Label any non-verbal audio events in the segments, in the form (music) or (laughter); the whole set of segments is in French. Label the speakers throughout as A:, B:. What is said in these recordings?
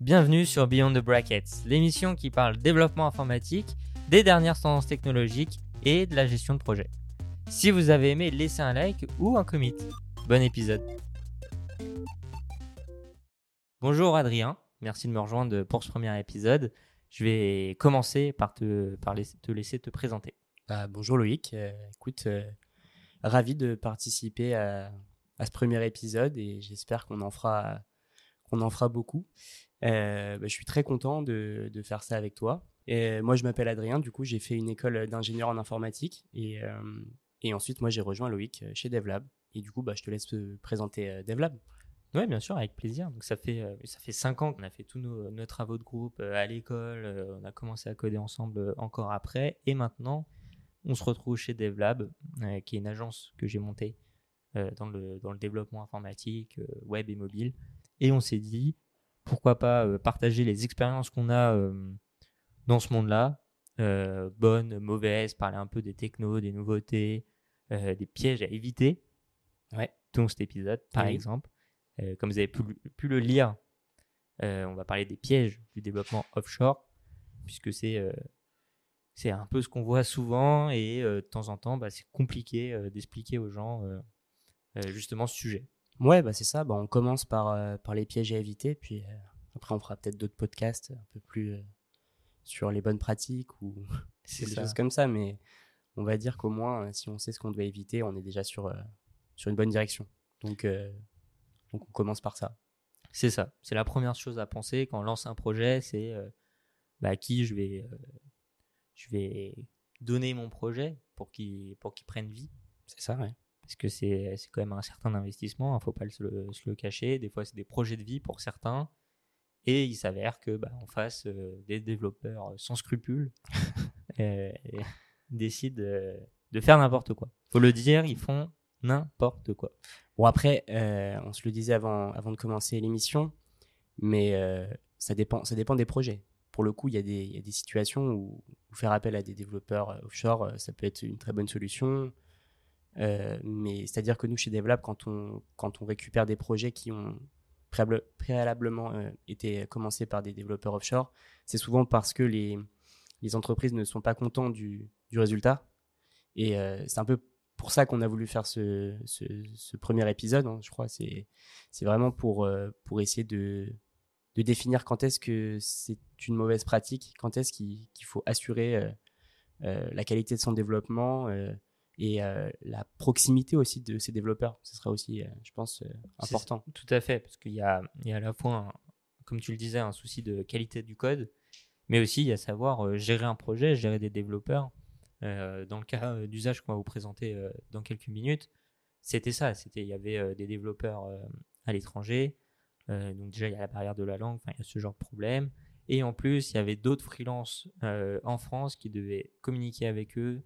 A: Bienvenue sur Beyond the Brackets, l'émission qui parle développement informatique, des dernières tendances technologiques et de la gestion de projet. Si vous avez aimé, laissez un like ou un commit. Bon épisode. Bonjour Adrien, merci de me rejoindre pour ce premier épisode. Je vais commencer par te, par te laisser te présenter.
B: Bah, bonjour Loïc, euh, écoute, euh, ravi de participer à, ce premier épisode et j'espère qu'on en fera, qu'on en fera beaucoup. Euh, bah, je suis très content de, faire ça avec toi. Et moi, je m'appelle Adrien, du coup, j'ai fait une école d'ingénieur en informatique et, ensuite, moi, j'ai rejoint Loïc chez DevLab. Et du coup, bah, je te laisse te présenter DevLab.
A: Oui, bien sûr, avec plaisir. Donc ça fait ça fait cinq ans qu'on a fait tous nos, nos, travaux de groupe à l'école. on a commencé à coder ensemble encore après, et maintenant on se retrouve chez DevLab, euh, qui est une agence que j'ai montée euh, dans, le, dans le développement informatique, euh, web et mobile. Et on s'est dit, pourquoi pas partager les expériences qu'on a dans ce monde-là, bonnes, mauvaises, parler un peu des technos, des nouveautés, des pièges à éviter. Ouais. Dans cet épisode, par exemple. comme vous avez pu, pu le lire, on va parler des pièges du développement offshore, puisque c'est c'est un peu ce qu'on voit souvent et euh, de temps en temps, bah, c'est compliqué euh, d'expliquer aux gens euh, justement ce sujet.
B: Ouais, bah, c'est ça. Bah, on commence par, par les pièges à éviter, puis après on fera peut-être d'autres podcasts un peu plus sur les bonnes pratiques ou (laughs) des choses comme ça. Mais on va dire qu'au moins, si on sait ce qu'on doit éviter, on est déjà sur, sur une bonne direction. Donc, donc on commence par ça.
A: C'est ça. C'est la première chose à penser quand on lance un projet, c'est bah, à qui je vais je vais donner mon projet pour qu'il pour qu'il prenne vie.
B: C'est ça, ouais.
A: Parce que c'est quand même un certain investissement, il hein, ne faut pas se le, cacher. Des fois, c'est des projets de vie pour certains. Et il s'avère que bah, on fasse euh, des développeurs sans scrupules (laughs) et, décident de faire n'importe quoi. faut le dire, ils font n'importe quoi.
B: Bon, après, euh, on se le disait avant, avant de commencer l'émission, mais euh, ça, dépend, ça dépend des projets pour le coup, il y, a des, situations où, faire appel à des développeurs euh, offshore, euh, ça peut être une très bonne solution. Euh, mais c'est-à-dire que nous, chez DevLab, quand on, quand on récupère des projets qui ont préalablement été commencés par des développeurs offshore, c'est souvent parce que les, les entreprises ne sont pas contentes du, du résultat. Et c'est un peu pour ça qu'on a voulu faire ce, ce, premier épisode, hein, je crois. C'est vraiment pour, pour essayer de, de définir quand est-ce que c'est une mauvaise pratique, quand est-ce qu'il faut assurer euh, euh, la qualité de son développement euh, et la proximité aussi de ses développeurs. Ce sera aussi, je pense, important.
A: Tout à fait, parce qu'il y y a à la fois, comme tu le disais, un souci de qualité du code, mais aussi il y a savoir gérer un projet, gérer des développeurs. dans le cas d'usage qu'on va vous présenter dans quelques minutes, c'était ça. C'était, il y avait des développeurs à l'étranger, euh, donc déjà, il y a la barrière de la langue, il y a ce genre de problème. Et en plus, il y avait d'autres freelances euh, en France qui devaient communiquer avec eux.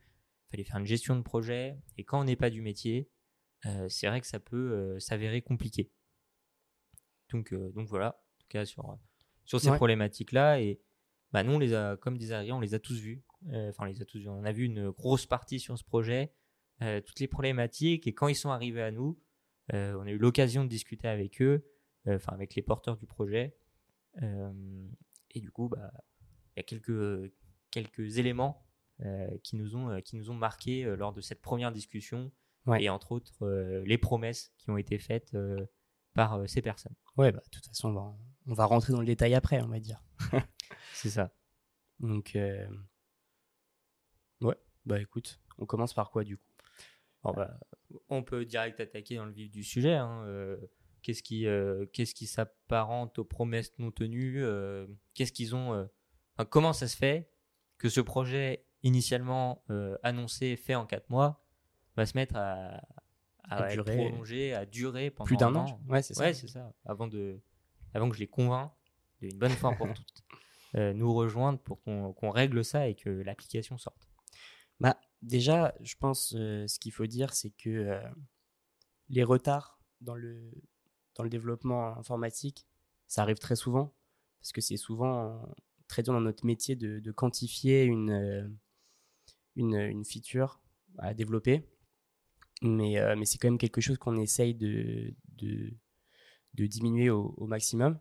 A: Fallait faire une gestion de projet. Et quand on n'est pas du métier, euh, c'est vrai que ça peut s'avérer compliqué. Donc, donc voilà, en tout cas sur, sur ces problématiques-là. Et bah, nous, on les a, comme disait Adrien, on les a tous vus. Enfin, on les a tous vus. On a vu une grosse partie sur ce projet, toutes les problématiques. Et quand ils sont arrivés à nous, on a eu l'occasion de discuter avec eux. Euh, enfin avec les porteurs du projet. Euh, et du coup, bah, il y a quelques, quelques éléments euh, qui, nous ont, qui nous ont marqué lors de cette première discussion. Et entre autres, les promesses qui ont été faites par ces personnes.
B: Ouais, bah, de toute façon, on va, on va rentrer dans le détail après, on va dire. (laughs)
A: C'est ça.
B: Donc, ouais, bah écoute, on commence par quoi du coup?
A: Bah, On peut direct attaquer dans le vif du sujet. Hein, Qu'est-ce qui, euh, qu'est-ce qui s'apparente aux promesses non tenues euh, Qu'est-ce qu'ils ont euh, Comment ça se fait que ce projet initialement annoncé, fait en 4 mois, va se mettre à, à, durer. prolonger, à durer pendant
B: plus d'un an.
A: Ouais, c'est ça. Ouais, c'est ça. Avant, de, avant que je les convainc d'une bonne fois pour (laughs) toutes, nous rejoindre pour qu'on, règle ça et que l'application sorte.
B: Bah, déjà, je pense ce qu'il faut dire, c'est que les retards dans le, dans le développement informatique, ça arrive très souvent, parce que c'est souvent très dur dans notre métier de, quantifier une, euh, une, une, feature à développer. Mais, euh, mais c'est quand même quelque chose qu'on essaye de, de, diminuer au, maximum.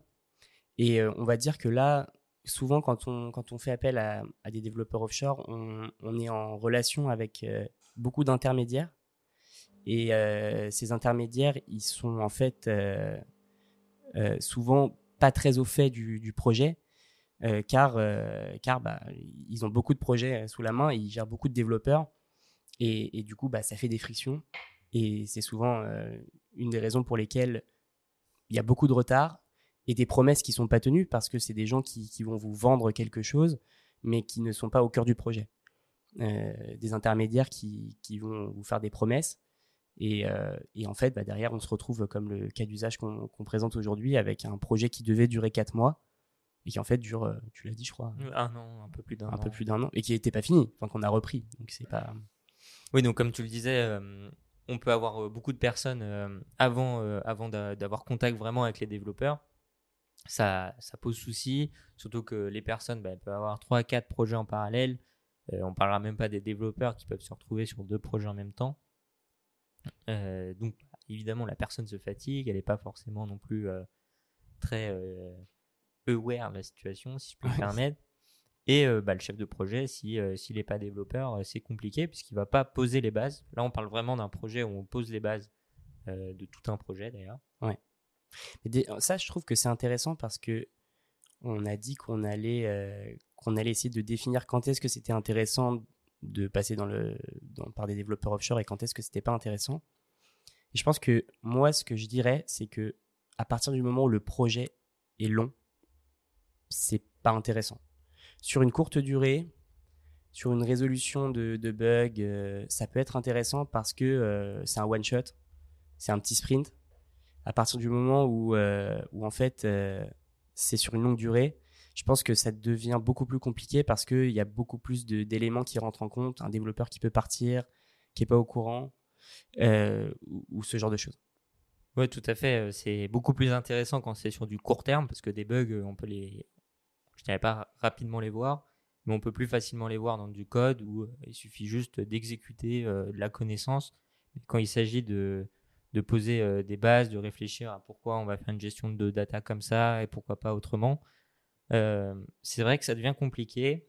B: Et on va dire que là, souvent, quand on, quand on fait appel à, des développeurs offshore, on, est en relation avec beaucoup d'intermédiaires. Et ces intermédiaires, ils sont en fait souvent pas très au fait du, projet. Car car bah, ils ont beaucoup de projets sous la main, ils gèrent beaucoup de développeurs. Et, du coup bah, ça fait des frictions. Et c'est souvent une des raisons pour lesquelles il y a beaucoup de retard et des promesses qui sont pas tenues parce que c'est des gens qui, vont vous vendre quelque chose mais qui ne sont pas au cœur du projet. Euh, des intermédiaires qui, vont vous faire des promesses. Et, euh, en fait bah, derrière on se retrouve comme le cas d'usage qu'on présente aujourd'hui avec un projet qui devait durer 4 mois et qui en fait dure, euh, tu l'as dit je crois,
A: un an, un peu plus d'un
B: an. Un peu plus d'un an et qui n'était pas fini, enfin qu'on a repris. Donc c'est pas.
A: Oui, donc comme tu le disais, on peut avoir beaucoup de personnes avant, avant d'avoir contact vraiment avec les développeurs ça, ça pose souci, surtout que les personnes bah, peuvent avoir 3 à 4 projets en parallèle. Euh, on parlera même pas des développeurs qui peuvent se retrouver sur deux projets en même temps. Euh, donc, évidemment, la personne se fatigue, elle n'est pas forcément non plus euh, très aware de la situation, si je peux me permettre. Et bah, le chef de projet, s'il si, n'est pas développeur, c'est compliqué puisqu'il ne va pas poser les bases. Là, on parle vraiment d'un projet où on pose les bases de tout un projet d'ailleurs.
B: Ouais. Mais ça, je trouve que c'est intéressant parce que on a dit qu'on allait, euh, qu'on allait essayer de définir quand est-ce que c'était intéressant de passer dans le, par des développeurs offshore et quand est-ce que c'était pas intéressant. Et je pense que moi, ce que je dirais, c'est que à partir du moment où le projet est long, c'est pas intéressant. Sur une courte durée, sur une résolution de, bugs, euh, ça peut être intéressant parce que euh, c'est un one shot, c'est un petit sprint à partir du moment où, euh, où en fait c'est sur une longue durée, je pense que ça devient beaucoup plus compliqué parce qu'il y a beaucoup plus d'éléments qui rentrent en compte, un développeur qui peut partir, qui n'est pas au courant, euh, ou, ce genre de choses.
A: Oui, tout à fait. C'est beaucoup plus intéressant quand c'est sur du court terme parce que des bugs, on peut les, je dirais pas rapidement les voir, mais on peut plus facilement les voir dans du code où il suffit juste d'exécuter de la connaissance. Quand il s'agit de, de poser euh, des bases, de réfléchir à pourquoi on va faire une gestion de data comme ça et pourquoi pas autrement. Euh, c'est vrai que ça devient compliqué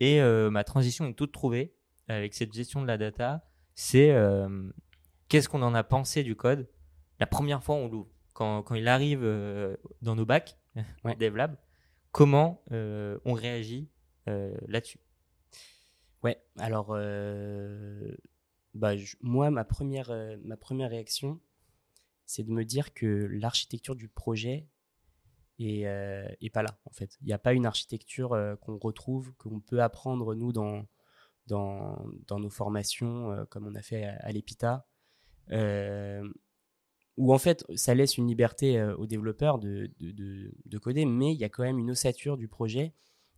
A: et euh, ma transition est toute trouvée avec cette gestion de la data. C'est qu'est-ce qu'on en a pensé du code? La première fois on l'ouvre. Quand, quand, il arrive dans nos bacs, (laughs) ouais. DevLab, comment on réagit là-dessus
B: Ouais, alors bah, moi, ma première, euh, réaction, c'est de me dire que l'architecture du projet est, euh, est, pas là, en fait. Il n'y a pas une architecture euh, qu'on retrouve, qu'on peut apprendre, nous, dans nos formations, comme on a fait à, l'EPITA, où, en fait, ça laisse une liberté aux développeurs de, de, de coder, mais il y a quand même une ossature du projet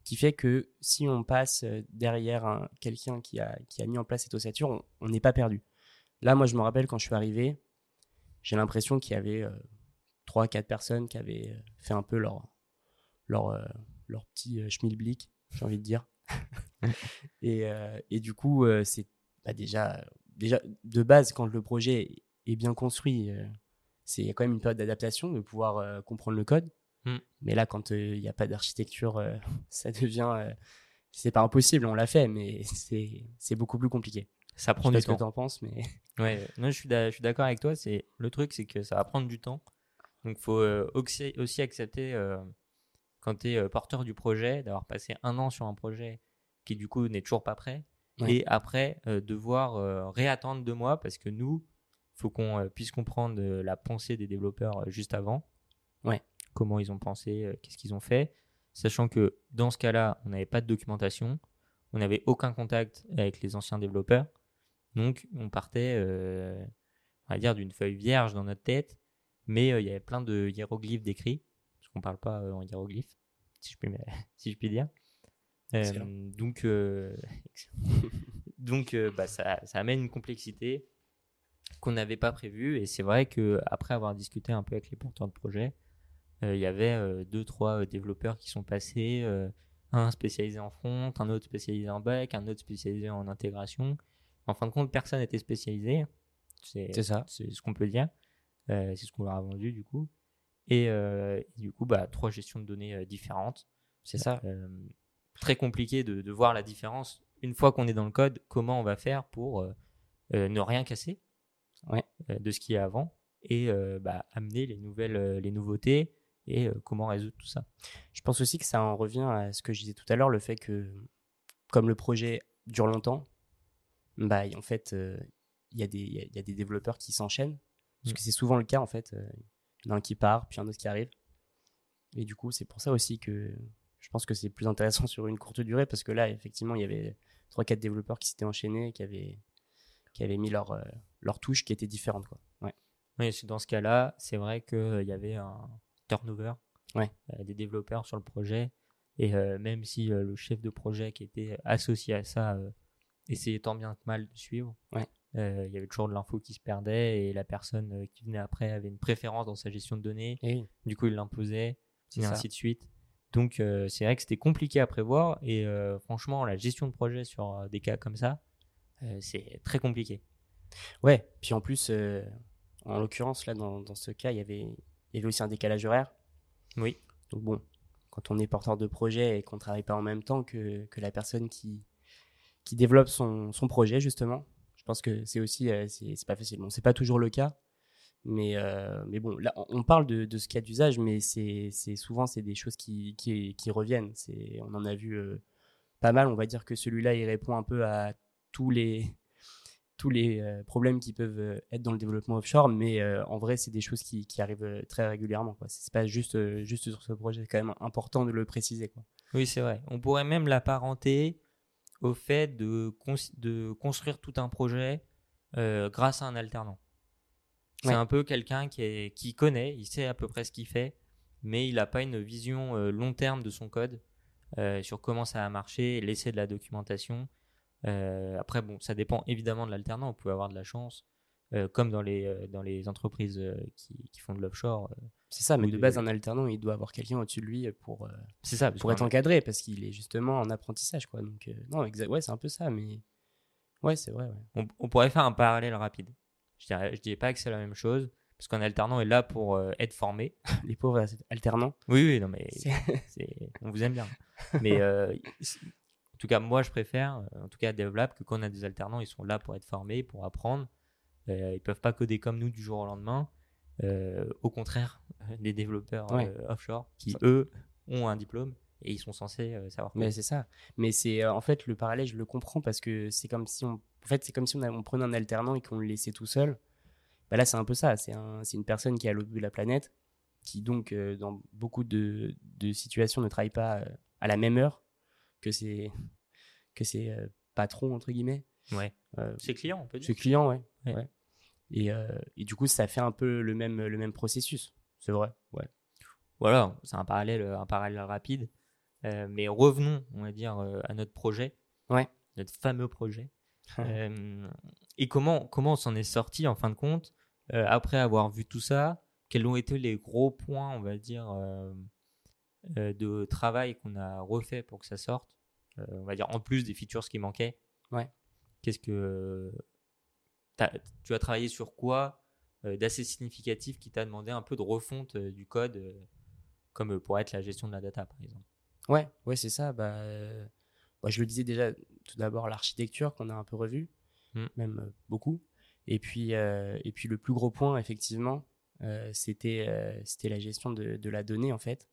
B: qui fait que si on passe euh, derrière quelqu'un qui a, qui a mis en place cette ossature, on n'est pas perdu. Là, moi, je me rappelle quand je suis arrivé, j'ai l'impression qu'il y avait euh, trois, 4 personnes qui avaient euh, fait un peu leur, leur, leur petit schmilblick, j'ai envie de dire. (laughs) et, et, du coup, c'est bah, déjà, déjà, de base, quand le projet est bien construit, c'est quand même une période d'adaptation, de pouvoir comprendre le code. Mm. Mais là, quand il euh, n'y a pas d'architecture, euh, (laughs) ça devient. Euh, c'est pas impossible, on l'a fait, mais (laughs) c'est beaucoup plus compliqué.
A: Ça prend du temps.
B: ce que tu en penses, mais. (laughs)
A: Ouais, non, je suis d'accord avec toi. C'est Le truc, c'est que ça va prendre du temps. Donc, il faut aussi, aussi, accepter, quand tu es porteur du projet, d'avoir passé un an sur un projet qui, du coup, n'est toujours pas prêt. Et après, devoir réattendre deux mois parce que nous, il faut qu'on puisse comprendre la pensée des développeurs juste avant.
B: Ouais.
A: Comment ils ont pensé, euh, qu'est-ce qu'ils ont fait, sachant que dans ce cas-là, on n'avait pas de documentation, on n'avait aucun contact avec les anciens développeurs, donc on partait, euh, on va dire, d'une feuille vierge dans notre tête, mais euh, il y avait plein de hiéroglyphes décrits, parce qu'on ne parle pas en hiéroglyphes, si je puis, (laughs) si je puis dire. donc, (laughs) donc bah, ça, ça, amène une complexité qu'on n'avait pas prévue. Et c'est vrai qu'après avoir discuté un peu avec les porteurs de projet, euh, il y avait euh, deux, trois euh, développeurs qui sont passés, un spécialisé en front, un autre spécialisé en back, un autre spécialisé en intégration. En fin de compte, personne n'était spécialisé. C'est ça. C'est ce qu'on peut dire. c'est ce qu'on leur a vendu du coup. Et, euh, et du coup, bah, trois gestions de données euh, différentes.
B: C'est ça.
A: Euh, très compliqué de, de voir la différence une fois qu'on est dans le code, comment on va faire pour euh, euh, ne rien casser?
B: Ouais.
A: euh, de ce qu'il y a avant et euh, bah, amener les nouvelles, euh, les nouveautés et comment résoudre tout ça.
B: Je pense aussi que ça en revient à ce que je disais tout à l'heure, le fait que, comme le projet dure longtemps, bah, en fait, il y, a des- il y a- il y a des développeurs qui s'enchaînent. Parce
A: Mm.
B: que c'est souvent le cas, en fait. Il y en a un qui part, puis un autre qui arrive. Et du coup, c'est pour ça aussi que je pense que c'est plus intéressant (laughs) sur une courte durée, parce que là, effectivement, il y avait 3-4 développeurs qui s'étaient enchaînés, qui avaient, qui avaient mis leur, euh, leur touche qui était différente. Quoi. Ouais.
A: Oui, dans ce cas-là, c'est vrai qu'il y avait un turnover
B: Ouais.
A: euh, des développeurs sur le projet. Et euh, même si euh, le chef de projet qui était associé à ça euh, essayait tant bien que mal de suivre,
B: Ouais.
A: euh, il y avait toujours de l'info qui se perdait et la personne euh, qui venait après avait une préférence dans sa gestion de données.
B: Oui,
A: Du coup, il l'imposait, et
B: ça.
A: ainsi de suite. Donc, euh, c'est vrai que c'était compliqué à prévoir. Et euh, franchement, la gestion de projet sur euh, des cas comme ça, euh, c'est très compliqué.
B: Ouais, puis en plus, euh, en l'occurrence, là, dans, dans ce cas, il y avait, il y avait aussi un décalage horaire.
A: Oui.
B: Donc bon, quand on est porteur de projet et qu'on travaille pas en même temps que, que la personne qui, qui développe son, son projet, justement, je pense que c'est aussi, euh, c'est pas facile. Bon, c'est pas toujours le cas, mais, euh, mais bon, là, on- parle de, de ce cas d'usage, mais c'est souvent, c'est des choses qui, qui, qui reviennent. On en a vu euh, pas mal. On va dire que celui-là, il répond un peu à tous les tous les euh, problèmes qui peuvent euh, être dans le développement offshore, mais euh, en vrai, c'est des choses qui, qui arrivent très régulièrement. quoi. C'est pas juste, juste sur ce projet, c'est quand même important de le préciser. Quoi.
A: Oui, c'est vrai. On pourrait même l'apparenter au fait de, cons- de construire tout un projet grâce à un alternant. C'est
B: Ouais.
A: un peu quelqu'un qui, qui connaît, il sait à peu près ce qu'il fait, mais il n'a pas une vision long terme de son code sur comment ça a marché, laisser de la documentation. Euh, après, bon, ça dépend évidemment de l'alternant. Vous pouvez avoir de la chance, euh, comme dans les, euh, dans les entreprises euh, qui, qui font de l'offshore.
B: C'est ça, mais de
A: de-
B: base, un alternant, il doit avoir quelqu'un au-dessus de lui pour,
A: c'est ça.
B: pour être encadré, parce qu'il est justement en apprentissage. Quoi. Donc, non, exact, ouais, c'est un peu ça, mais ouais, c'est vrai. Ouais.
A: on, on pourrait faire un parallèle rapide. Je dirais, je dirais pas que c'est la même chose, parce qu'un alternant est là pour être formé. (laughs)
B: Les pauvres alternants.
A: Oui, oui, non, mais
B: c'est-
A: c'est- on vous aime bien. Mais (laughs) en tout cas, moi, je préfère, euh, en tout cas, DevLab, que quand on a des alternants, ils sont là pour être formés, pour apprendre. Euh, ils peuvent pas coder comme nous du jour au lendemain. Euh, au contraire, les développeurs
B: Ouais.
A: euh, offshore, qui
B: Ça-
A: eux ont un diplôme et ils sont censés savoir
B: Mais
A: coder.
B: c'est ça. Mais c'est en fait le parallèle, je le comprends parce que c'est comme si on, en fait, c'est comme si on, a- on prenait un alternant et qu'on le laissait tout seul. Bah là, c'est un peu ça. C'est un, une personne qui est à l'autre bout de la planète, qui donc dans beaucoup de, de situations ne travaille pas à la même heure que ses que ses euh, patrons entre guillemets.
A: Ouais.
B: Euh,
A: C'est client, on peut dire.
B: ses clients, ouais.
A: Ouais.
B: ouais. Et, euh, et du coup, ça fait un peu le même le même processus. C'est vrai. Ouais.
A: Voilà, c'est un parallèle, un parallèle rapide. Euh, mais revenons, on va dire, euh, à notre projet.
B: Ouais.
A: Notre fameux projet. (laughs) Euh, et comment, comment on s'en est sorti en fin de compte euh, après avoir vu tout ça? Quels ont été les gros points, on va dire, euh, euh, de travail qu'on a refait pour que ça sorte? Euh, On va dire en plus des features qui manquaient.
B: Ouais.
A: Qu'est-ce que tu as travaillé sur quoi euh, d'assez significatif qui t'a demandé un peu de refonte euh, du code, euh, comme euh, pour être la gestion de la data, par exemple?
B: Ouais, ouais, c'est ça. Bah, euh, bah, je le disais déjà, tout d'abord l'architecture qu'on a un peu revue,
A: Mm.
B: même euh, beaucoup. Et puis, euh, et puis le plus gros point, effectivement, euh, c'était euh, c'était la gestion de, de la donnée, en fait.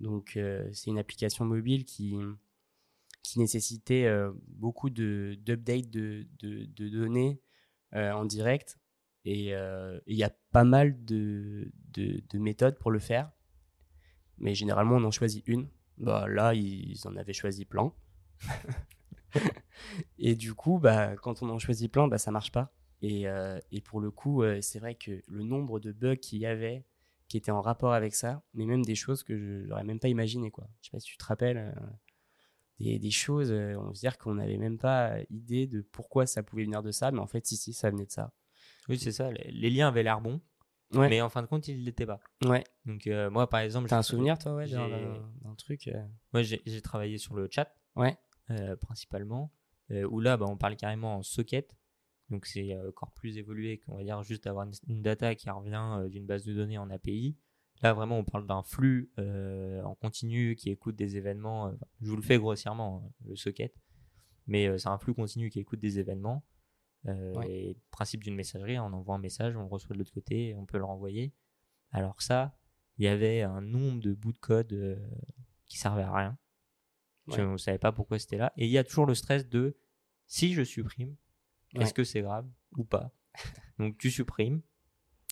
B: Donc, euh, c'est une application mobile qui, qui nécessitait euh, beaucoup de- d'updates de, de, de données euh, en direct. Et il y a pas mal de, de, de méthodes pour le faire. Mais généralement, on en choisit une. Bah, là, ils en avaient choisi plein. (laughs) et du coup, bah, quand on en choisit plein, bah, ça marche pas. Et, et pour le coup, c'est vrai que le nombre de bugs qu'il y avait qui étaient en rapport avec ça, mais même des choses que je n'aurais même pas imaginé. Quoi. Je sais pas si tu te rappelles, des, des choses, euh, on veut dire qu'on n'avait même pas idée de pourquoi ça pouvait venir de ça, mais en fait, si, si, ça venait de ça.
A: Oui, c'est ça. Les, les liens avaient l'air bons,
B: Ouais,
A: mais en fin de compte, ils ne l'étaient pas.
B: ouais.
A: Donc, euh, moi, par exemple.
B: T'as un souvenir, toi, ouais, d'un- truc euh,
A: Moi, j'ai travaillé sur le chat,
B: Ouais,
A: euh, principalement, où là, bah, on parle carrément en socket. Donc, c'est encore plus évolué qu'on va dire juste avoir une, une data qui revient d'une base de données en API. Là, vraiment, on parle d'un flux euh, en continu qui écoute des événements. euh, je vous le fais grossièrement, hein, le socket. Mais euh, c'est un flux continu qui écoute des événements. Euh,
B: Ouais.
A: Et principe d'une messagerie, on envoie un message, on le reçoit de l'autre côté, on peut le renvoyer. Alors ça, il y avait un nombre de bouts de code euh, qui servaient à rien.
B: Ouais.
A: ne savais pas pourquoi c'était là. Et il y a toujours le stress de si je supprime,
B: Ouais.
A: est-ce que c'est grave ou pas? (laughs) Donc tu supprimes,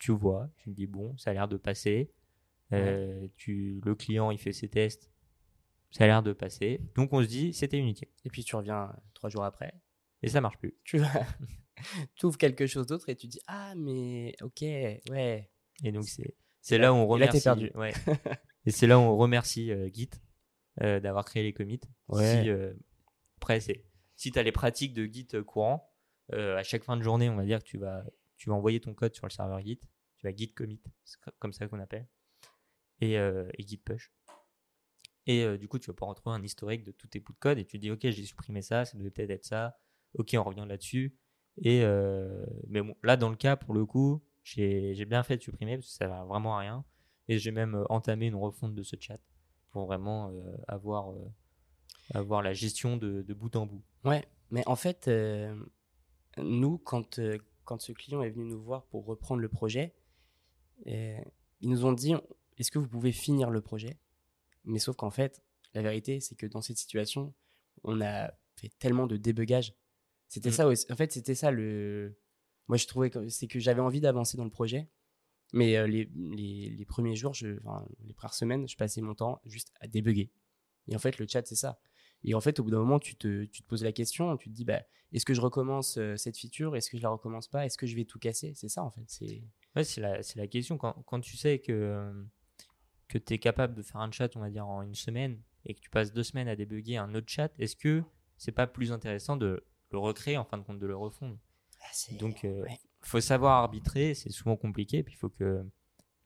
A: tu vois, tu me dis bon, ça a l'air de passer. Euh, tu, le client il fait ses tests, ça a l'air de passer. Donc on se dit c'était inutile.
B: Et puis tu reviens trois jours après,
A: Et ça marche plus.
B: tu vas, (laughs) ouvres quelque chose d'autre et tu dis ah mais ok ouais
A: Et donc c'est c'est là où on
B: Et là, t'es
A: remercie.
B: perdu.
A: ouais. (laughs) Et c'est là où on remercie euh, Git euh, d'avoir créé les commits.
B: Ouais.
A: Si, après c'est si tu as les pratiques de Git courant, à chaque fin de journée, on va dire que tu vas tu vas envoyer ton code sur le serveur Git, tu vas Git commit, c'est co- comme ça qu'on appelle, et, euh, Git push. Et euh, du coup, tu vas pouvoir retrouver un historique de tous tes bouts de code et tu dis ok, j'ai supprimé ça, ça devait peut-être être ça. Ok, on revient là-dessus. Et euh, mais bon, là dans le cas pour le coup, j'ai bien fait de supprimer parce que ça va vraiment à rien. Et j'ai même euh, entamé une refonte de ce chat pour vraiment avoir avoir la gestion de, de bout en bout.
B: ouais mais en fait nous quand quand ce client est venu nous voir pour reprendre le projet ils nous ont dit est-ce que vous pouvez finir le projet? Mais sauf qu'en fait la vérité c'est que dans cette situation on a fait tellement de débugage. C'était
A: Mm.
B: ça en fait c'était ça le moi je trouvais que c'est que j'avais envie d'avancer dans le projet. Mais euh, les, les, les premiers jours je, enfin, les premières semaines je passais mon temps juste à débugger. Et en fait le chat c'est ça. Et en fait au bout d'un moment tu te, tu te poses la question tu te dis bah est-ce que je recommence euh, cette feature? Est-ce que je la recommence pas? Est-ce que je vais tout casser? C'est ça en fait c'est
A: Ouais, c'est la, la question. Quand, quand tu sais que, euh, que tu es capable de faire un chat, on va dire, en une semaine, et que tu passes deux semaines à débugger un autre chat, est-ce que c'est pas plus intéressant de le recréer, en fin de compte, de le refondre Donc, euh,
B: ouais.
A: faut savoir arbitrer, c'est souvent compliqué, puis il faut que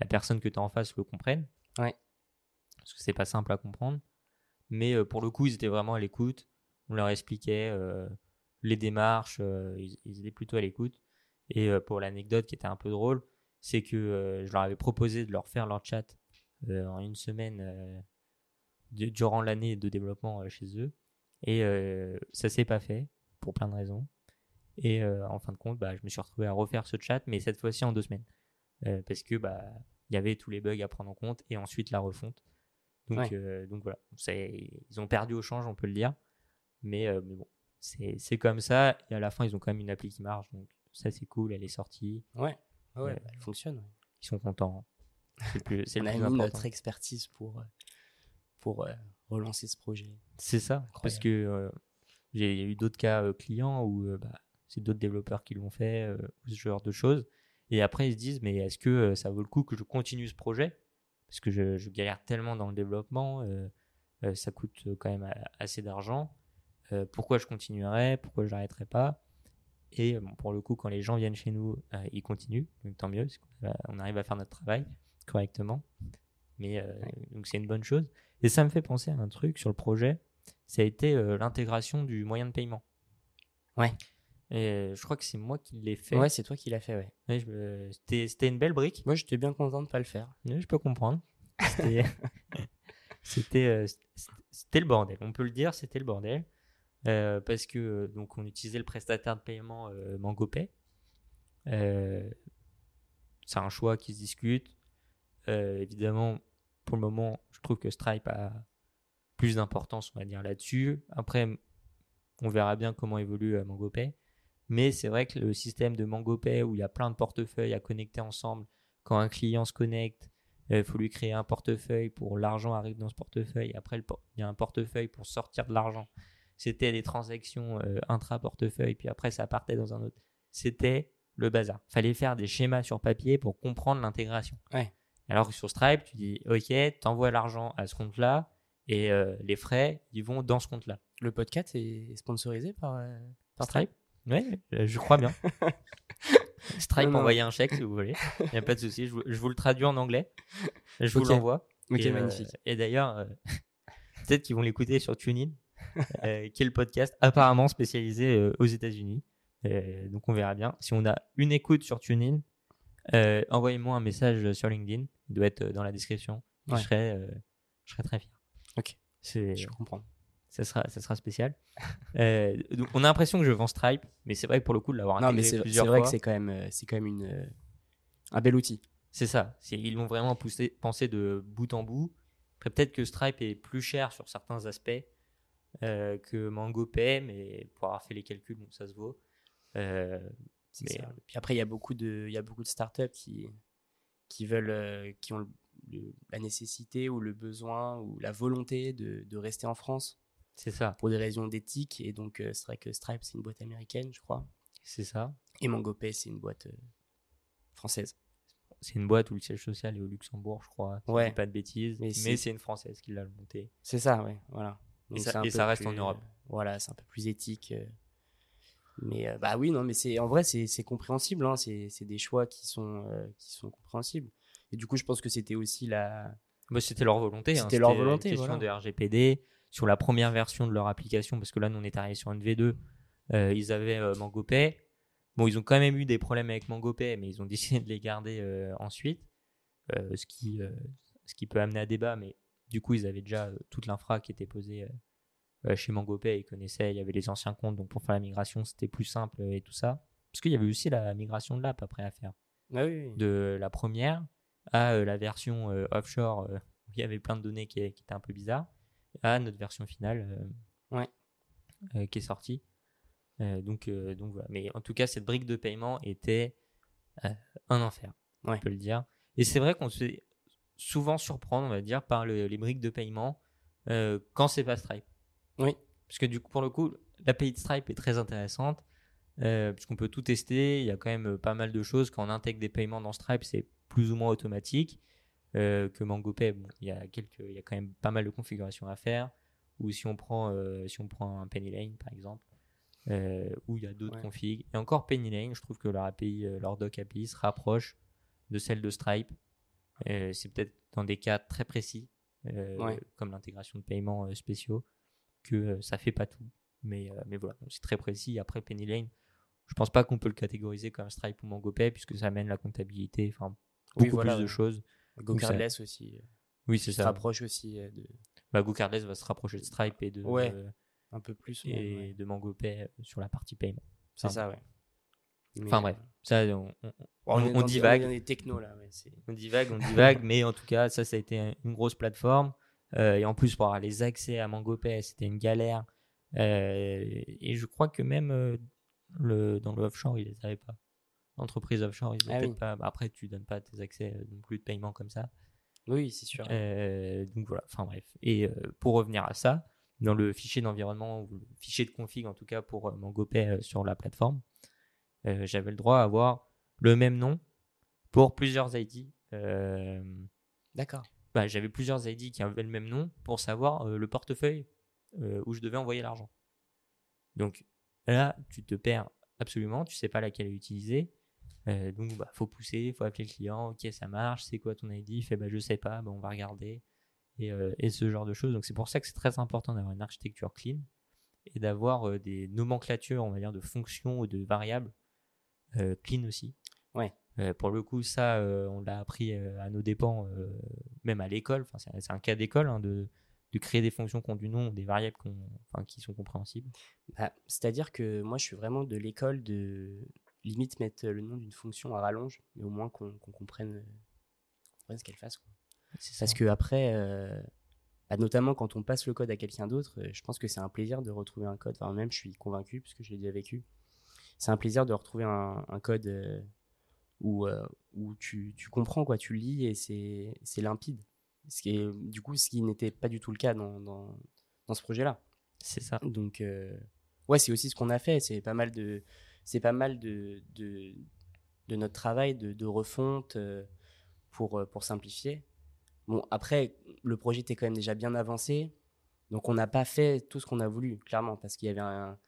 A: la personne que tu as en face le comprenne.
B: Ouais.
A: Parce que c'est pas simple à comprendre. Mais euh, pour le coup, ils étaient vraiment à l'écoute. On leur expliquait euh, les démarches, euh, ils, ils étaient plutôt à l'écoute. Et pour l'anecdote qui était un peu drôle, c'est que je leur avais proposé de leur faire leur chat en une semaine euh, du- durant l'année de développement euh, chez eux. Et euh, ça s'est pas fait pour plein de raisons. Et euh, en fin de compte, bah, je me suis retrouvé à refaire ce chat, mais cette fois-ci en deux semaines. Euh, parce que bah, il y avait tous les bugs à prendre en compte et ensuite la refonte. Donc,
B: Ouais.
A: euh, donc voilà, ils ont perdu au change, on peut le dire. Mais, euh, mais bon, c'est comme ça. Et à la fin, ils ont quand même une appli qui marche. Donc ça, c'est cool, elle est sortie.
B: ouais ouais, bah, elle fonctionne ouais.
A: Ils sont contents. C'est le plus, c'est
B: on
A: le
B: a
A: plus
B: mis
A: important.
B: notre expertise pour euh, pour euh, relancer ce projet.
A: C'est ça, parce que euh, j'ai eu d'autres cas euh, clients où euh, bah, c'est d'autres développeurs qui l'ont fait, ou ce genre de choses. Et après, ils se disent, mais est-ce que ça vaut le coup que je continue ce projet? Parce que je, je galère tellement dans le développement, ça coûte quand même assez d'argent. Pourquoi je continuerai? Pourquoi je n'arrêterai pas? Et bon, pour le coup, quand les gens viennent chez nous, ils continuent, donc tant mieux, parce on arrive à faire notre travail correctement. Mais euh, donc c'est une bonne chose. Et ça me fait penser à un truc sur le projet, ça a été euh, l'intégration du moyen de paiement.
B: Ouais.
A: Et euh, je crois que c'est moi qui l'ai fait.
B: ouais c'est toi qui l'as fait ouais
A: Ouais, me- C'était c'était une belle brique.
B: moi j'étais bien content de pas le faire
A: Ouais, je peux comprendre. C'était (laughs) euh, le bordel. On peut le dire, c'était le bordel. Euh, parce que euh, donc on utilisait le prestataire de paiement euh, MangoPay. Euh, c'est un choix qui se discute. Euh, évidemment, pour le moment, je trouve que Stripe a plus d'importance, on va dire, là-dessus. Après, on verra bien comment évolue euh, MangoPay. Mais c'est vrai que le système de MangoPay où il y a plein de portefeuilles à connecter ensemble, quand un client se connecte, il faut lui créer un portefeuille pour l'argent arrive dans ce portefeuille. Après, il y a un portefeuille pour sortir de l'argent. C'était des transactions euh, intra-portefeuille, puis après, ça partait dans un autre. C'était le bazar. Fallait faire des schémas sur papier pour comprendre l'intégration.
B: Ouais.
A: Alors que sur Stripe, tu dis, OK, t'envoies l'argent à ce compte-là, et euh, les frais, ils vont dans ce compte-là.
B: le podcast est sponsorisé par euh, par
A: Stripe Oui, je crois bien. (laughs) Stripe,
B: Non, non.
A: envoyez un chèque si vous voulez. Il n'y a pas de souci. Je, vous- je vous le traduis en anglais. Je vous l'envoie.
B: ok
A: et, euh,
B: magnifique
A: et d'ailleurs, euh, (laughs) peut-être qu'ils vont l'écouter sur TuneIn, euh, qui est le podcast apparemment spécialisé euh, aux États-Unis. Euh, donc on verra bien. Si on a une écoute sur TuneIn, Euh, Envoyez-moi un message sur LinkedIn. Il doit être dans la description. Je, serai, euh, je serai très fier.
B: Ok.
A: C'est,
B: Je comprends.
A: ça, sera, ça sera spécial. (laughs) Euh, donc on a l'impression que je vends Stripe, mais c'est vrai que pour le coup, de l'avoir
B: mais
A: intégré
B: c'est c'est
A: plusieurs
B: vrai
A: fois,
B: que c'est quand même, euh, c'est quand même une, euh, un bel outil.
A: c'est ça. C'est- ils l'ont vraiment poussé, pensé de bout en bout. Après, peut-être que Stripe est plus cher sur certains aspects euh, que MangoPay, mais pour avoir fait les calculs, bon, ça se vaut. Euh,
B: C'est
A: Mais,
B: ça. Puis après, il y a beaucoup de, il y a beaucoup de startups qui, qui veulent, euh, qui ont le- le- la nécessité ou le besoin ou la volonté de, de rester en France
A: c'est ça.
B: pour des raisons d'éthique. Et donc, euh, c'est vrai que Stripe, c'est une boîte américaine, je crois.
A: C'est ça.
B: Et MangoPay, c'est une boîte euh, française.
A: C'est une boîte où le siège social est au Luxembourg, je crois. si je
B: Ouais.
A: dis pas de bêtises.
B: Mais
A: Mais,
B: c'est-
A: une française qui l'a montée.
B: C'est ça, ouais, voilà.
A: Et ça- et reste en Europe.
B: euh, voilà, c'est un peu plus éthique. Mais euh, bah oui, non, mais c'est en vrai, c'est compréhensible. Hein, c'est des choix qui sont, euh, qui sont compréhensibles. Et du coup, je pense que c'était aussi la.
A: Bah, c'était leur volonté. hein.
B: C'était leur
A: une
B: volonté,
A: question
B: voilà.
A: de RGPD. Sur la première version de leur application, parce que là, nous, on est arrivé sur une V2, euh, ils avaient MangoPay. Bon, ils ont quand même eu des problèmes avec MangoPay, mais ils ont (laughs) décidé de les garder ensuite. Ce, qui, ce qui peut amener à débat, mais du coup, ils avaient déjà toute l'infra qui était posée chez MangoPay. Ils connaissaient, il y avait les anciens comptes, donc pour faire la migration, c'était plus simple euh, et tout ça. Parce qu'il y avait aussi la migration de l'app après à faire
B: Ah oui, oui.
A: de la première à euh, la version euh, offshore euh, où il y avait plein de données qui, qui étaient un peu bizarres à notre version finale euh,
B: Ouais.
A: euh, qui est sortie. Euh, donc, euh, donc voilà. Mais en tout cas, cette brique de paiement était euh, un enfer,
B: Ouais.
A: on peut le dire. Et c'est vrai qu'on se fait souvent surprendre, on va dire, par le- les briques de paiement euh, quand c'est pas Stripe.
B: Oui.
A: Parce que du coup, pour le coup, l'API de Stripe est très intéressante. Euh, puisqu'on peut tout tester, il y a quand même euh, pas mal de choses. Quand on intègre des paiements dans Stripe, c'est plus ou moins automatique. Euh, que MangoPay, bon, il y a quelques, il y a quand même pas mal de configurations à faire. Ou si on prend, euh, si on prend un Penny Lane par exemple, euh, où il y a d'autres
B: Ouais.
A: configs. Et encore Penny Lane, je trouve que leur API, leur doc API se rapproche de celle de Stripe. C'est peut-être dans des cas très précis,
B: Ouais.
A: comme l'intégration de paiements spéciaux, que euh, ça fait pas tout. Mais, euh, mais voilà, c'est très précis. Après Penny Lane, je pense pas qu'on peut le catégoriser comme Stripe ou MangoPay puisque ça amène la comptabilité, enfin
B: Oui,
A: beaucoup
B: voilà,
A: plus de choses.
B: GoCardless aussi. euh,
A: Oui, c'est
B: se
A: ça.
B: rapproche aussi de
A: Bah, GoCardless va se rapprocher de Stripe et de,
B: Ouais,
A: euh,
B: un peu plus.
A: et
B: même, ouais.
A: de MangoPay sur la partie paiement.
B: C'est ça, ouais. Mais,
A: Enfin bref, ça on, on-
B: on,
A: on-
B: est
A: on
B: des-
A: divague.
B: On est technos là, ouais, c'est-
A: on divague, on divague, (laughs) mais en tout cas, ça, ça a été une grosse plateforme. Euh, et en plus, pour avoir les accès à MangoPay, c'était une galère. Euh, et je crois que même euh, le, dans le offshore, ils les avaient pas. Entreprise offshore, ils
B: Ah
A: n'avaient
B: oui.
A: pas. bah, après, tu donnes pas tes accès non plus de paiement comme ça.
B: Oui, c'est sûr.
A: Euh, donc voilà, enfin bref. Et euh, pour revenir à ça, dans le fichier d'environnement, ou le fichier de config en tout cas pour euh, MangoPay sur la plateforme, j'avais le droit à avoir le même nom pour plusieurs ID.
B: D'accord.
A: Bah, j'avais plusieurs ID qui avaient le même nom pour savoir euh, le portefeuille euh, où je devais envoyer l'argent. Donc là, tu te perds absolument, tu sais pas laquelle utiliser. Euh, donc bah faut pousser, faut appeler le client, ok ça marche, c'est quoi ton ID, il fait bah je sais pas, bah, on va regarder et, et ce genre de choses. Donc c'est pour ça que c'est très important d'avoir une architecture clean et d'avoir des nomenclatures, on va dire, de fonctions ou de variables clean aussi.
B: Ouais.
A: Euh, pour le coup, ça, euh, on l'a appris euh, à nos dépens, même à l'école. Enfin, c'est- un cas d'école hein, de, de créer des fonctions qui ont du nom, des variables enfin, qui sont compréhensibles.
B: Bah, C'est-à-dire que moi, je suis vraiment de l'école de limite mettre le nom d'une fonction à rallonge, mais au moins qu'on comprenne, ce qu'elle fasse. quoi.
A: C'est
B: Parce que après, euh, bah, notamment quand on passe le code à quelqu'un d'autre, je pense que c'est un plaisir de retrouver un code. Enfin, même, je suis convaincu, parce que je l'ai déjà vécu. C'est un plaisir de retrouver un, un code euh, où, euh, où tu, tu comprends, quoi. Tu lis et c'est limpide. Ce qui est, du coup, ce qui n'était pas du tout le cas dans, dans, dans ce projet-là.
A: c'est ça.
B: Donc, euh, ouais, c'est aussi ce qu'on a fait. C'est pas mal de, c'est pas mal de, de, de notre travail de, de refonte euh, pour, pour simplifier. Bon, après, le projet était quand même déjà bien avancé. Donc, on n'a pas fait tout ce qu'on a voulu, clairement, parce qu'il y avait un,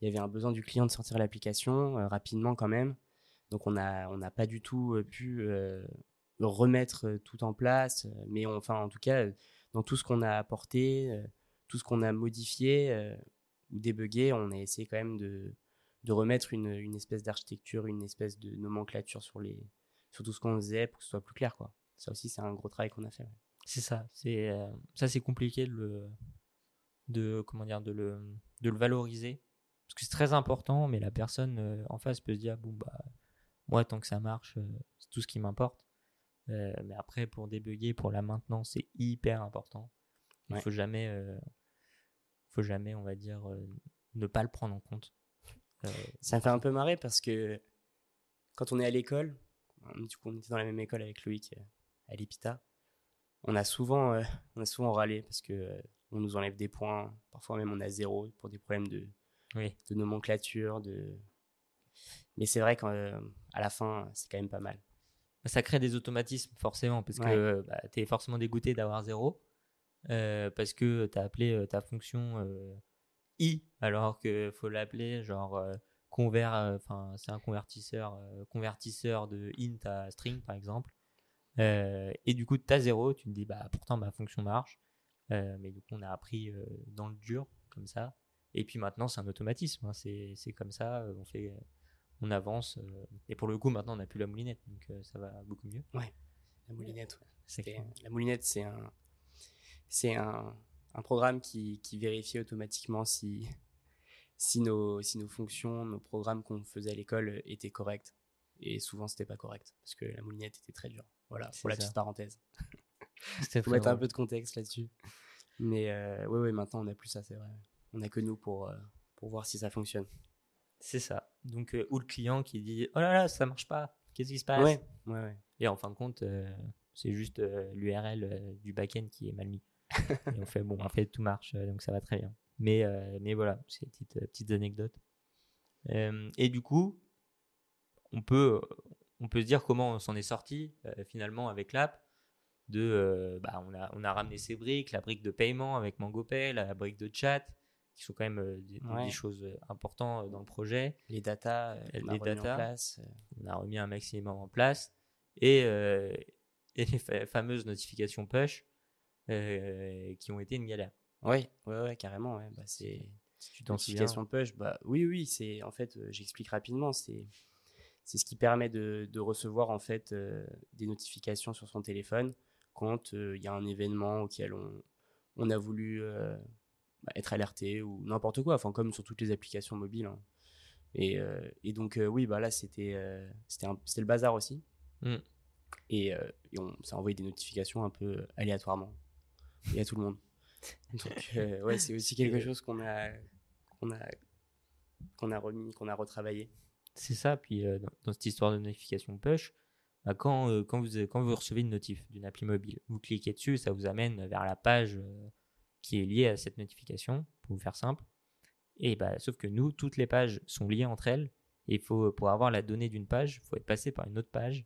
B: il y avait un besoin du client de sortir l'application euh, rapidement quand même. Donc, on n'a on pas du tout pu remettre tout en place. Mais enfin, en tout cas, dans tout ce qu'on a apporté, tout ce qu'on a modifié ou débugué, on a essayé quand même de, de remettre une, une espèce d'architecture, une espèce de nomenclature sur les, sur tout ce qu'on faisait pour que ce soit plus clair. Quoi. Ça aussi, c'est un gros travail qu'on a fait.
A: C'est ça. C'est ça, c'est compliqué de le, de comment dire, de le, de le valoriser parce que c'est très important, mais la personne en face peut se dire bon bah moi tant que ça marche, euh, c'est tout ce qui m'importe. mais après pour débugger, pour la maintenance, c'est hyper important. Il faut jamais, faut jamais, on va dire, ne pas le prendre en compte.
B: ça me fait un peu marrer parce que quand on est à l'école, du coup on était dans la même école avec Loïc à l'EPITA, on a souvent, euh, (laughs) on a souvent râlé parce que euh, on nous enlève des points. Parfois même on a zéro pour des problèmes de, de nomenclature. De... Mais c'est vrai qu'à euh, la fin, c'est quand même pas mal.
A: Ça crée des automatismes forcément parce que bah, tu es forcément dégoûté d'avoir zéro parce que tu as appelé ta fonction i alors qu'il faut l'appeler genre convert, enfin c'est un convertisseur, convertisseur de int à string par exemple. Euh, et du coup, tu as zéro, tu te dis, bah, pourtant ma fonction marche. Euh, mais du coup, on a appris euh, dans le dur, comme ça. Et puis maintenant, c'est un automatisme. Hein. c'est comme ça, on, fait, on avance. et pour le coup, maintenant, on n'a plus la moulinette, donc ça va beaucoup mieux.
B: Ouais, la moulinette. Ouais. (laughs) La moulinette, c'est un, c'est un, un, programme qui, qui vérifie automatiquement si, si, nos, si nos fonctions, nos programmes qu'on faisait à l'école étaient corrects. Et souvent, c'était pas correct parce que la moulinette était très dure. Voilà, pour la petite parenthèse. (laughs) Il faut (laughs) mettre un peu de contexte là-dessus. Mais euh, oui, ouais, maintenant on n'a plus ça, c'est vrai. On n'a que nous pour, euh, pour voir si ça fonctionne.
A: C'est ça. Donc, euh, ou le client qui dit Oh là là, ça marche pas, qu'est-ce qui se passe?
B: Ouais, ouais, ouais.
A: Et en fin de compte, c'est juste l'URL du backend qui est mal mis. (laughs) et on fait Bon, en fait, tout marche, donc ça va très bien. Mais, mais voilà, c'est des petites, petites anecdotes. et du coup, on peut, on peut se dire comment on s'en est sorti euh, finalement avec l'app. De, euh, bah, on, a, on a ramené ces briques, la brique de paiement avec MangoPay, la brique de chat, qui sont quand même euh, des, choses importantes dans le projet.
B: Les datas, les on a data, en place.
A: On a remis un maximum en place. Et, (laughs) et les fameuses notifications push qui ont été une galère.
B: Oui, ouais, ouais, carrément. Ouais. Bah, c'est si tu notification push, bah oui, oui, c'est en fait, j'explique rapidement, c'est c'est ce qui permet de, recevoir en fait euh, des notifications sur son téléphone quand euh, il y a un événement auquel on, on a voulu euh, bah, être alerté ou n'importe quoi, enfin comme sur toutes les applications mobiles. Hein. Et, et, donc oui, bah là c'était c'était le bazar aussi. Mm. Et, on, ça a envoyé des notifications un peu aléatoirement et à tout le monde. (laughs) Donc ouais, c'est aussi quelque chose qu'on a qu'on a qu'on a remis, qu'on a retravaillé.
A: C'est ça. Puis euh, dans, cette histoire de notification push, bah, quand, euh, quand, vous, quand vous recevez une notif d'une appli mobile, vous cliquez dessus, ça vous amène vers la page euh, qui est liée à cette notification, pour vous faire simple. Et bah, sauf que nous, toutes les pages sont liées entre elles. Et il faut, pour avoir la donnée d'une page, il faut être passé par une autre page,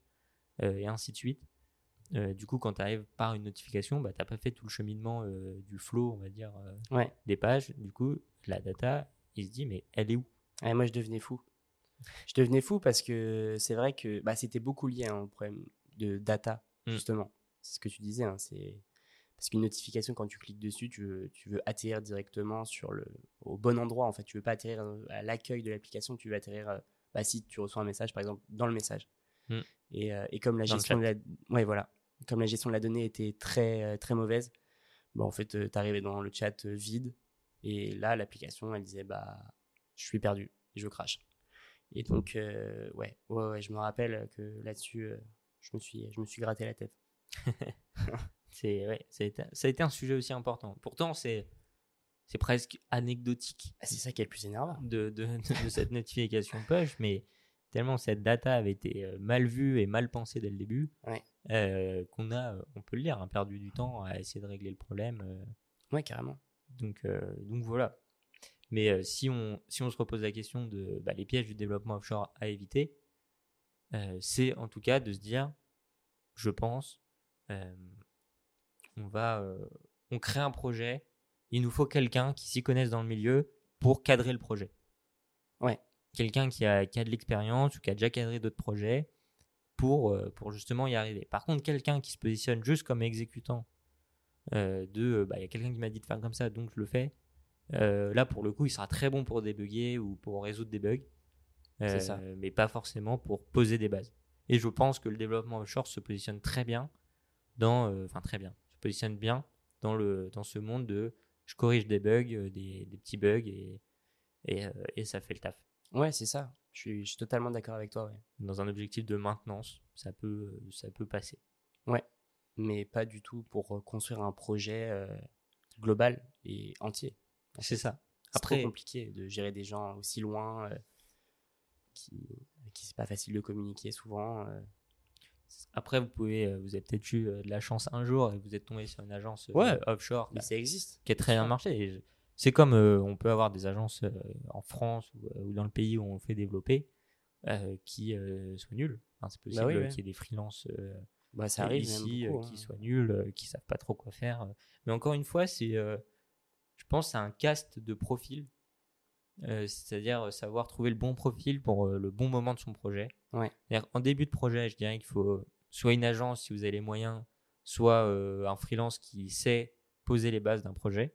A: et ainsi de suite. du coup, quand tu arrives par une notification, bah, tu n'as pas fait tout le cheminement du flow, on va dire, des pages. Du coup, la data, il se dit, mais elle est où?
B: Moi, je devenais fou je devenais fou parce que c'est vrai que bah, c'était beaucoup lié hein, au problème de data, mmh. justement. C'est ce que tu disais. Hein, c'est parce qu'une notification, quand tu cliques dessus, tu veux, tu veux atterrir directement sur le, au bon endroit. En fait, tu veux pas atterrir euh, à l'accueil de l'application, tu veux atterrir, euh, bah, si tu reçois un message, par exemple, dans le message. Mmh. Et, euh, et, comme la gestion de la, ouais, voilà, comme la gestion de la donnée était très, très mauvaise, bah, en fait, tu arrivais dans le chat vide. Et là, l'application, elle disait, bah, je suis perdu et je crache. Et donc, ouais, ouais, je me rappelle que là-dessus, je, me suis, je me suis gratté la tête. (laughs)
A: c'est, ouais, ça, a été, ça a été un sujet aussi important. Pourtant, c'est, c'est presque anecdotique.
B: Ah, c'est ça qui est le plus énervant.
A: De, de, de, cette notification (laughs) push, mais tellement cette data avait été euh, mal vue et mal pensée dès le début, qu'on a, on peut le lire, hein, perdu du temps à essayer de régler le problème.
B: Ouais, carrément.
A: Donc, donc voilà. Mais euh, si, on, si on se repose la question de bah, les pièges du développement offshore à éviter, euh, c'est en tout cas de se dire, je pense, euh, on va, on crée un projet, il nous faut quelqu'un qui s'y connaisse dans le milieu pour cadrer le projet.
B: Ouais.
A: Quelqu'un qui a, qui a de l'expérience ou qui a déjà cadré d'autres projets pour, pour justement y arriver. Par contre, quelqu'un qui se positionne juste comme exécutant de, bah, il y a quelqu'un qui m'a dit de faire comme ça, donc je le fais euh, là, pour le coup, il sera très bon pour débugger ou pour résoudre des bugs. Euh, mais pas forcément pour poser des bases. Et je pense que le développement offshore se positionne très bien dans, euh, enfin très bien, positionne bien dans le dans ce monde de je corrige des bugs, euh, des, des petits bugs et et, euh, et ça fait le taf.
B: Ouais, c'est ça. Je suis, je suis totalement d'accord avec toi. Ouais.
A: Dans un objectif de maintenance, ça peut ça peut passer.
B: Mais pas du tout pour euh, construire un projet euh, global et entier.
A: C'est ça.
B: C'est
A: Après-
B: trop compliqué de gérer des gens aussi loin euh, qui, qui c'est pas facile de communiquer souvent. euh.
A: Après, vous pouvez, euh, vous avez peut-être eu euh, de la chance un jour et vous êtes tombé sur une agence euh,
B: Ouais.
A: offshore
B: Mais
A: qui a-
B: ça existe.
A: qui a très bien marché. C'est comme euh, on peut avoir des agences euh, en France ou, ou dans le pays où on fait développer euh, qui euh, soient nulles. Enfin, c'est possible
B: Bah oui, ouais.
A: qu'il y ait des freelances euh,
B: Bah, ça arrive
A: ici qui
B: hein.
A: soient nuls, euh, qui savent pas trop quoi faire. Mais encore une fois, c'est, euh, je pense, c'est un cast de profil. Euh, c'est-à-dire savoir trouver le bon profil pour euh, le bon moment de son projet. En début de projet, je dirais qu'il faut soit une agence si vous avez les moyens, soit euh, un freelance qui sait poser les bases d'un projet.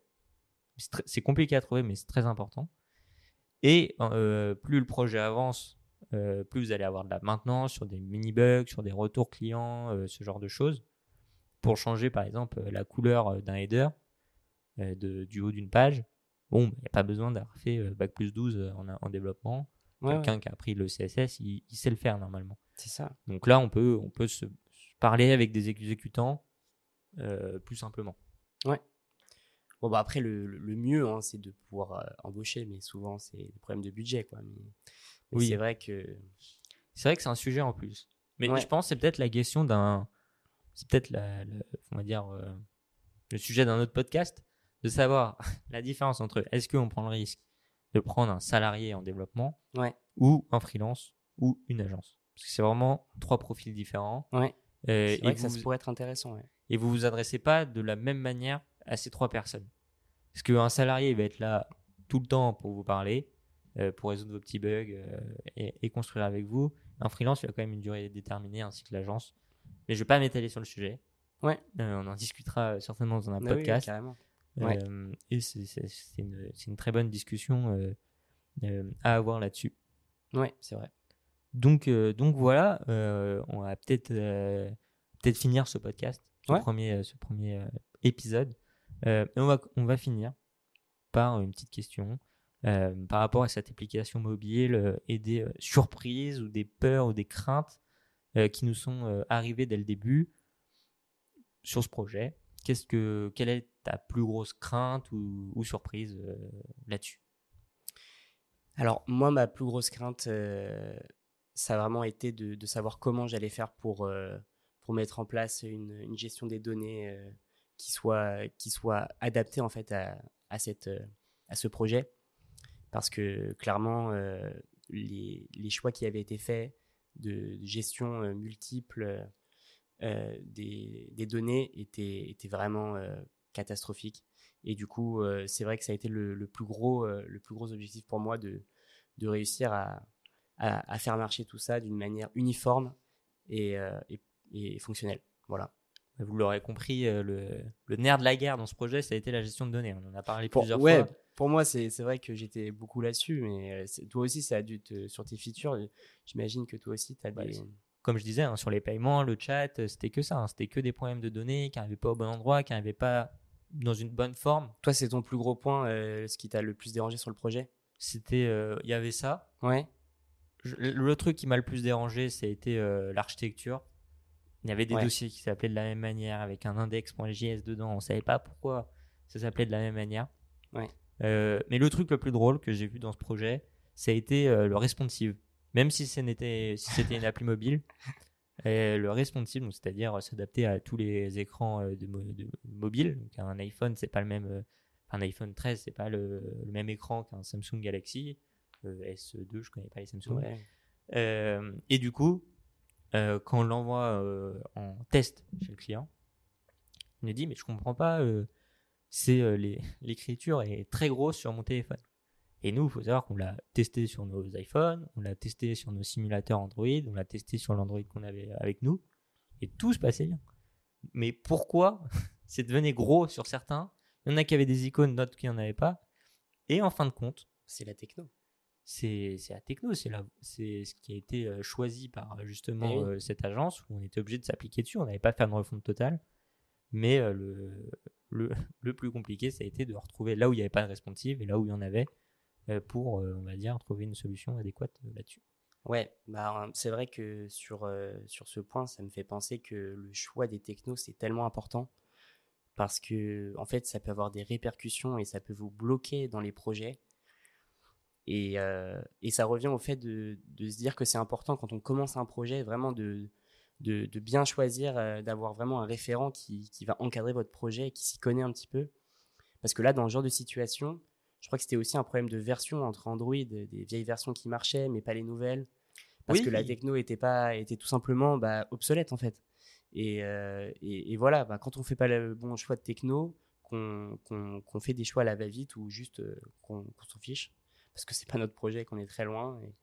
A: C'est compliqué à trouver, mais c'est très important. Et euh, plus le projet avance, euh, plus vous allez avoir de la maintenance sur des mini-bugs, sur des retours clients, euh, ce genre de choses. Pour changer, par exemple, euh, la couleur euh, d'un header euh, de- du haut d'une page, bon, il n'y a pas besoin d'avoir fait euh, Bac plus 12 euh, en, en développement.
B: Ouais, ouais,
A: Quelqu'un qui a appris le CSS, il, il sait le faire normalement.
B: c'est ça.
A: Donc là, on peut, on peut se, parler avec des exécutants euh, plus simplement.
B: Bon, bah après, le, le- le mieux, hein, c'est de pouvoir euh, embaucher, mais souvent, c'est des problèmes de budget. Quoi. Mais, mais
A: Oui.
B: c'est vrai que.
A: C'est vrai que c'est un sujet en plus. Mais
B: Ouais.
A: je pense que c'est peut-être la question d'un. C'est peut-être la, la- on va dire, euh, le sujet d'un autre podcast, de savoir (laughs) la différence entre est-ce qu'on prend le risque de prendre un salarié en développement
B: Ouais.
A: ou un freelance ou une agence. Parce que c'est vraiment trois profils différents.
B: Ouais.
A: Euh,
B: C'est vrai
A: et,
B: que ça
A: vous,
B: pourrait être intéressant. Ouais.
A: et vous vous adressez pas de la même manière à ces trois personnes. Parce qu'un salarié il va être là tout le temps pour vous parler, euh, pour résoudre vos petits bugs euh, et, et construire avec vous. Un freelance, il a quand même une durée déterminée, ainsi que l'agence. Mais je vais pas m'étaler sur le sujet.
B: Ouais.
A: Euh, on en discutera certainement dans un
B: Bah oui,
A: podcast.
B: carrément. Ouais.
A: Euh, et c'est une, très bonne discussion euh, euh, à avoir là-dessus.
B: Ouais, c'est vrai.
A: Donc, donc voilà, on va peut-être peut-être finir ce podcast, ce
B: Ouais.
A: premier, ce premier épisode. Euh, et on, va, on va finir par une petite question euh, par rapport à cette application mobile euh, et des surprises ou des peurs ou des craintes qui nous sont arrivées dès le début sur ce projet. Qu'est-ce que, quelle est ta plus grosse crainte ou, surprise euh, là-dessus?
B: Alors, moi, ma plus grosse crainte, euh, ça a vraiment été de, savoir comment j'allais faire pour, euh, mettre en place une, gestion des données qui, soit, adaptée en fait à, à, ce projet. Parce que clairement, les, choix qui avaient été faits de, gestion multiple des, données étaient vraiment catastrophiques. Et du coup, euh, c'est vrai que ça a été le, le plus, gros, euh, le plus gros objectif pour moi de, de réussir à, à, à faire marcher tout ça d'une manière uniforme et, euh, et, et fonctionnelle. Voilà.
A: Vous l'aurez compris, le, le nerf de la guerre dans ce projet, ça a été la gestion de données. On en a parlé
B: Pour,
A: plusieurs
B: ouais,
A: fois.
B: pour moi, c'est vrai que j'étais beaucoup là-dessus, mais toi aussi, ça a dû te, sur tes features. J'imagine que toi aussi, tu as
A: Bah,
B: des.
A: Comme je disais, hein, sur les paiements, le chat, c'était que ça. hein. C'était que des problèmes de données qui n'arrivaient pas au bon endroit, qui n'arrivaient pas dans une bonne forme.
B: Toi, c'est ton plus gros point, euh, ce qui t'a le plus dérangé sur le projet?
A: C'était, euh, il y avait ça.
B: Ouais.
A: Je- le truc qui m'a le plus dérangé, ça a été euh, l'architecture. Il y avait des
B: Ouais.
A: dossiers qui s'appelaient de la même manière, avec un index.js dedans. On savait pas pourquoi ça s'appelait de la même manière.
B: Ouais.
A: Mais le truc le plus drôle que j'ai vu dans ce projet, ça a été le responsive. Même si c'était une appli mobile, (laughs) et le responsive, c'est-à-dire euh, s'adapter à tous les écrans euh, de, de mobile. Donc un iPhone, c'est pas le même. euh, un iPhone 13, c'est pas le, le même écran qu'un Samsung Galaxy Euh, S2. Je connais pas les Samsung.
B: ouais.
A: Euh, et du coup, euh, quand on l'envoie en test chez le client, il nous dit mais je comprends pas, c'est l'écriture est très grosse sur mon téléphone. Et nous, il faut savoir qu'on l'a testé sur nos iPhones, on l'a testé sur nos simulateurs Android, on l'a testé sur l'Android qu'on avait avec nous, et tout se passait bien. Mais pourquoi (laughs) c'est devenu gros sur certains? Il y en a qui avaient des icônes, d'autres qui n'en avaient pas. Et en fin de compte,
B: C'est la techno.
A: c'est la techno, c'est ce qui a été euh, choisi par justement
B: Eh oui.
A: euh, cette agence où on était obligé de s'appliquer dessus. On n'avait pas fait une refonte totale. Mais euh, le, le, (laughs) le plus compliqué, ça a été de retrouver là où il n'y avait pas de responsive et là où il y en avait euh, pour, euh, on va dire, trouver une solution adéquate euh, là-dessus.
B: Ouais, bah, c'est vrai que sur, euh, sur ce point, ça me fait penser que le choix des technos, c'est tellement important parce que, en fait, ça peut avoir des répercussions et ça peut vous bloquer dans les projets. Et, euh, et ça revient au fait de, de se dire que c'est important quand on commence un projet, vraiment de, de, bien choisir, euh, d'avoir vraiment un référent qui, qui va encadrer votre projet et qui s'y connaît un petit peu. Parce que là, dans ce genre de situation, je crois que c'était aussi un problème de version entre Android, des vieilles versions qui marchaient, mais pas les nouvelles. Parce
A: Oui.
B: que la techno était, pas, était tout simplement bah, obsolète, en fait. Et, euh, et, et voilà, bah, quand on fait pas le bon choix de techno, qu'on fait des choix à la va-vite ou juste euh, qu'on s'en fiche, parce que c'est pas notre projet, qu'on est très loin. Et,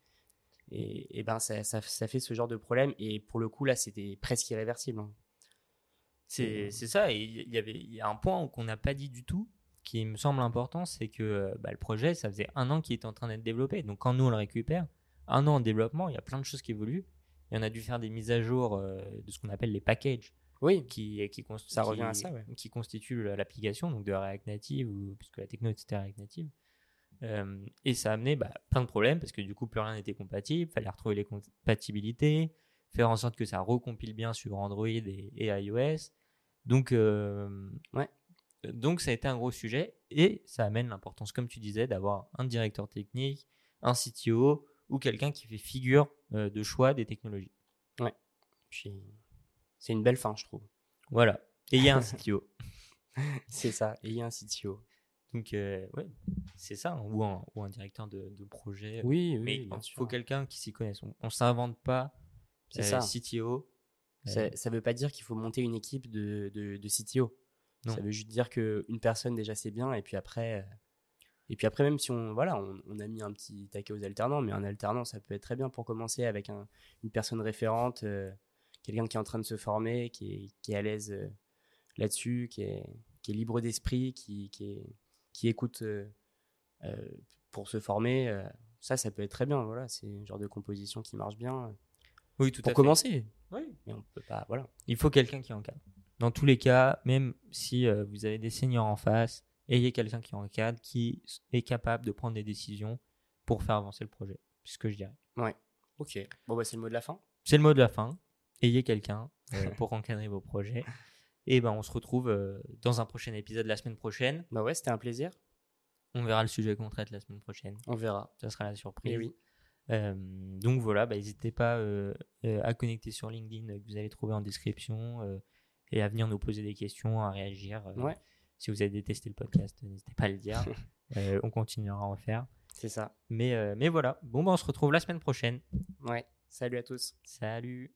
B: et, et ben ça, ça, ça fait ce genre de problème. Et pour le coup, là, c'était presque irréversible. hein.
A: C'est c'est ça. Et il y avait y a un point qu'on n'a pas dit du tout qui me semble important, c'est que euh, bah, le projet, ça faisait un an qu'il était en train d'être développé. Donc quand nous on le récupère, un an en développement, il y a plein de choses qui évoluent. Et on a dû faire des mises à jour euh, de ce qu'on appelle les packages,
B: Oui,
A: qui, qui, const-
B: Ça
A: qui-
B: revient à ça, ouais.
A: qui constituent l'application, donc de React Native, ou, puisque la techno était React Native. Euh, et ça a amené bah, plein de problèmes, parce que du coup, plus rien n'était compatible, fallait retrouver les compatibilités, faire en sorte que ça recompile bien sur Android et, et iOS. Donc, euh,
B: Ouais.
A: Donc, ça a été un gros sujet, et ça amène l'importance, comme tu disais, d'avoir un directeur technique, un CTO, ou quelqu'un qui fait figure euh, de choix des technologies.
B: puis c'est une belle fin, je trouve.
A: Voilà. Et il y a un (laughs) CTO.
B: C'est ça. Et il y a un CTO.
A: Donc, euh, ouais, c'est ça, hein, ou un, ou un directeur de, de projet.
B: Oui,
A: Mais
B: bien
A: il faut quelqu'un qui s'y connaisse. On, on s'invente pas
B: C'est
A: euh,
B: ça.
A: CTO.
B: Ça ne veut pas dire qu'il faut monter une équipe de, de, de CTO.
A: Non.
B: Ça veut juste dire qu'une personne déjà c'est bien et puis après euh, et puis après même si on voilà on, on a mis un petit taquet aux alternants mais un alternant ça peut être très bien pour commencer avec un- une personne référente euh, quelqu'un qui est en train de se former qui est, qui est à l'aise euh, là-dessus qui est, qui est libre d'esprit qui, qui, est- qui écoute euh, pour se former ça ça peut être très bien voilà c'est un genre de composition qui marche bien
A: Oui, tout
B: pour
A: à fait.
B: commencer
A: Oui.
B: mais on peut pas voilà
A: Il faut quelqu'un qui encadre. Dans tous les cas, même si euh, vous avez des seniors en face, ayez quelqu'un qui encadre, qui est capable de prendre des décisions pour faire avancer le projet. C'est ce que je dirais.
B: ouais ok bon bah c'est le mot de la fin
A: C'est le mot de la fin. Ayez quelqu'un euh, pour encadrer vos projets. Et ben, on se retrouve euh, dans un prochain épisode la semaine prochaine.
B: bah ouais c'était un plaisir
A: On verra le sujet qu'on traite la semaine prochaine.
B: on verra
A: Ça sera la surprise.
B: Eh oui.
A: Euh, donc voilà, bah, n'hésitez pas euh, à connecter sur LinkedIn que vous allez trouver en description euh, et à venir nous poser des questions, à réagir. euh,
B: Ouais.
A: Si vous avez détesté le podcast, n'hésitez pas à le dire. (laughs) Euh, on continuera à en faire.
B: C'est ça.
A: Mais, euh, mais voilà, bon, bah, on se retrouve la semaine prochaine.
B: Ouais. Salut à tous.
A: Salut